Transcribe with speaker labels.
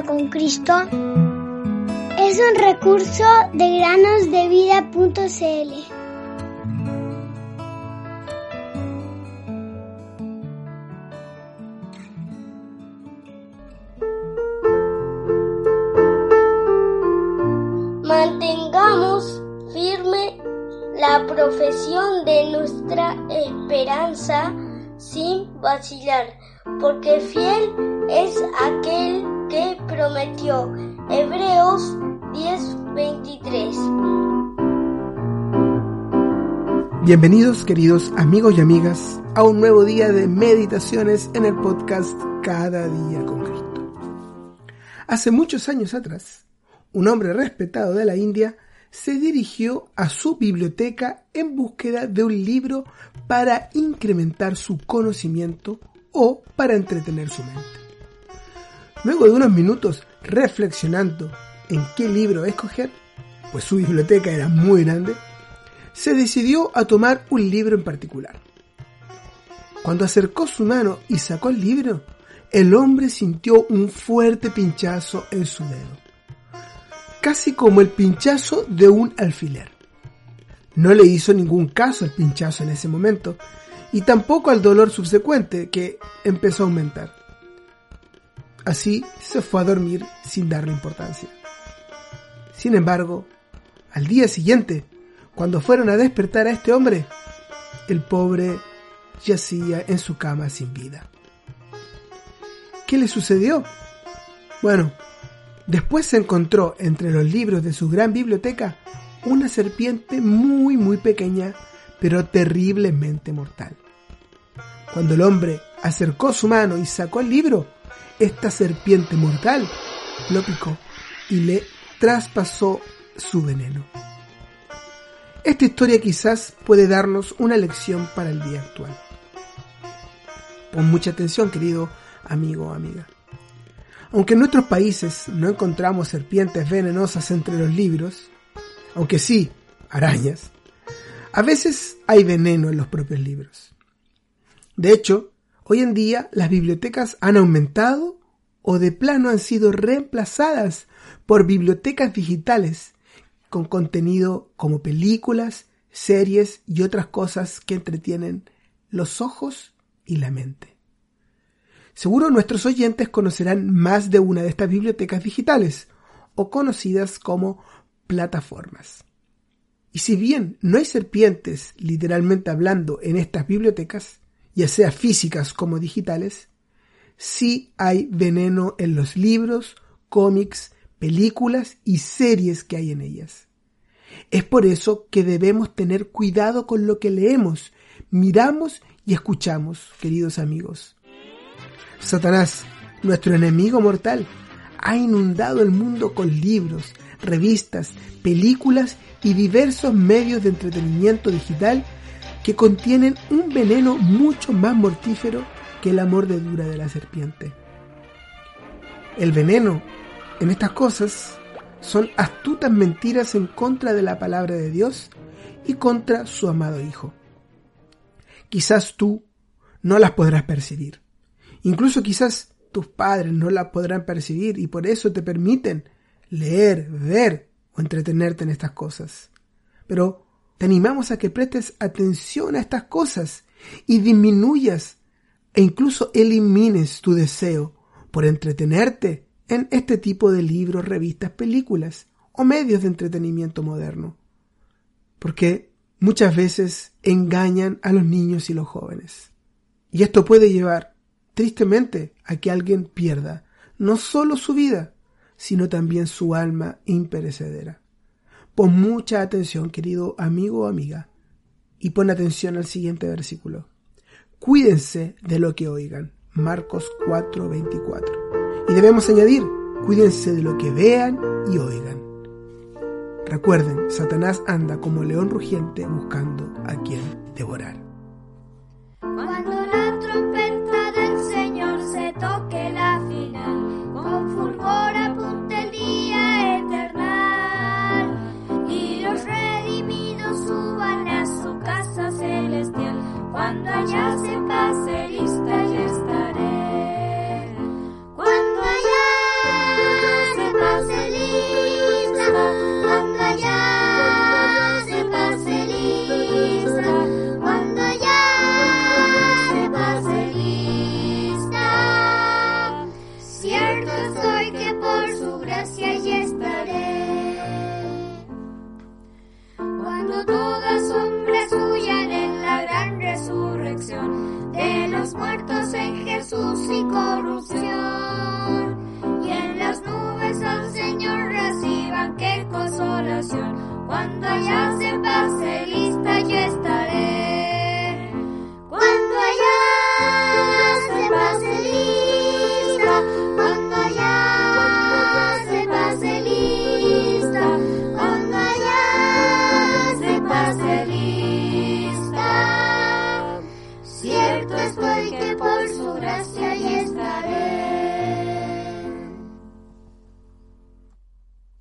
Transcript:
Speaker 1: con Cristo es un recurso de granosdevida.cl.
Speaker 2: Mantengamos firme la profesión de nuestra esperanza sin vacilar, porque fiel prometió. Hebreos 10:23.
Speaker 3: Bienvenidos queridos amigos y amigas a un nuevo día de meditaciones en el podcast Cada día con Cristo. Hace muchos años atrás, un hombre respetado de la India se dirigió a su biblioteca en búsqueda de un libro para incrementar su conocimiento o para entretener su mente. Luego de unos minutos reflexionando en qué libro escoger, pues su biblioteca era muy grande, se decidió a tomar un libro en particular. Cuando acercó su mano y sacó el libro, el hombre sintió un fuerte pinchazo en su dedo, casi como el pinchazo de un alfiler. No le hizo ningún caso al pinchazo en ese momento y tampoco al dolor subsecuente que empezó a aumentar. Así se fue a dormir sin darle importancia. Sin embargo, al día siguiente, cuando fueron a despertar a este hombre, el pobre yacía en su cama sin vida. ¿Qué le sucedió? Bueno, después se encontró entre los libros de su gran biblioteca una serpiente muy muy pequeña, pero terriblemente mortal. Cuando el hombre acercó su mano y sacó el libro, esta serpiente mortal lo picó y le traspasó su veneno. Esta historia quizás puede darnos una lección para el día actual. Pon mucha atención, querido amigo o amiga. Aunque en nuestros países no encontramos serpientes venenosas entre los libros, aunque sí, arañas, a veces hay veneno en los propios libros. De hecho, hoy en día las bibliotecas han aumentado o de plano han sido reemplazadas por bibliotecas digitales con contenido como películas, series y otras cosas que entretienen los ojos y la mente. Seguro nuestros oyentes conocerán más de una de estas bibliotecas digitales o conocidas como plataformas. Y si bien no hay serpientes, literalmente hablando, en estas bibliotecas, ya sea físicas como digitales, sí hay veneno en los libros, cómics, películas y series que hay en ellas. Es por eso que debemos tener cuidado con lo que leemos, miramos y escuchamos, queridos amigos. Satanás, nuestro enemigo mortal, ha inundado el mundo con libros, revistas, películas y diversos medios de entretenimiento digital que contienen un veneno mucho más mortífero que la mordedura de la serpiente. El veneno en estas cosas son astutas mentiras en contra de la palabra de Dios y contra su amado Hijo. Quizás tú no las podrás percibir. Incluso quizás tus padres no las podrán percibir y por eso te permiten leer, ver o entretenerte en estas cosas. Pero te animamos a que prestes atención a estas cosas y disminuyas e incluso elimines tu deseo por entretenerte en este tipo de libros, revistas, películas o medios de entretenimiento moderno. Porque muchas veces engañan a los niños y los jóvenes. Y esto puede llevar, tristemente, a que alguien pierda no solo su vida, sino también su alma imperecedera. Pon mucha atención, querido amigo o amiga, y pon atención al siguiente versículo. Cuídense de lo que oigan. Marcos 4:24. Y debemos añadir, cuídense de lo que vean y oigan. Recuerden, Satanás anda como león rugiente buscando a quien devorar.
Speaker 4: Cuando allá se pase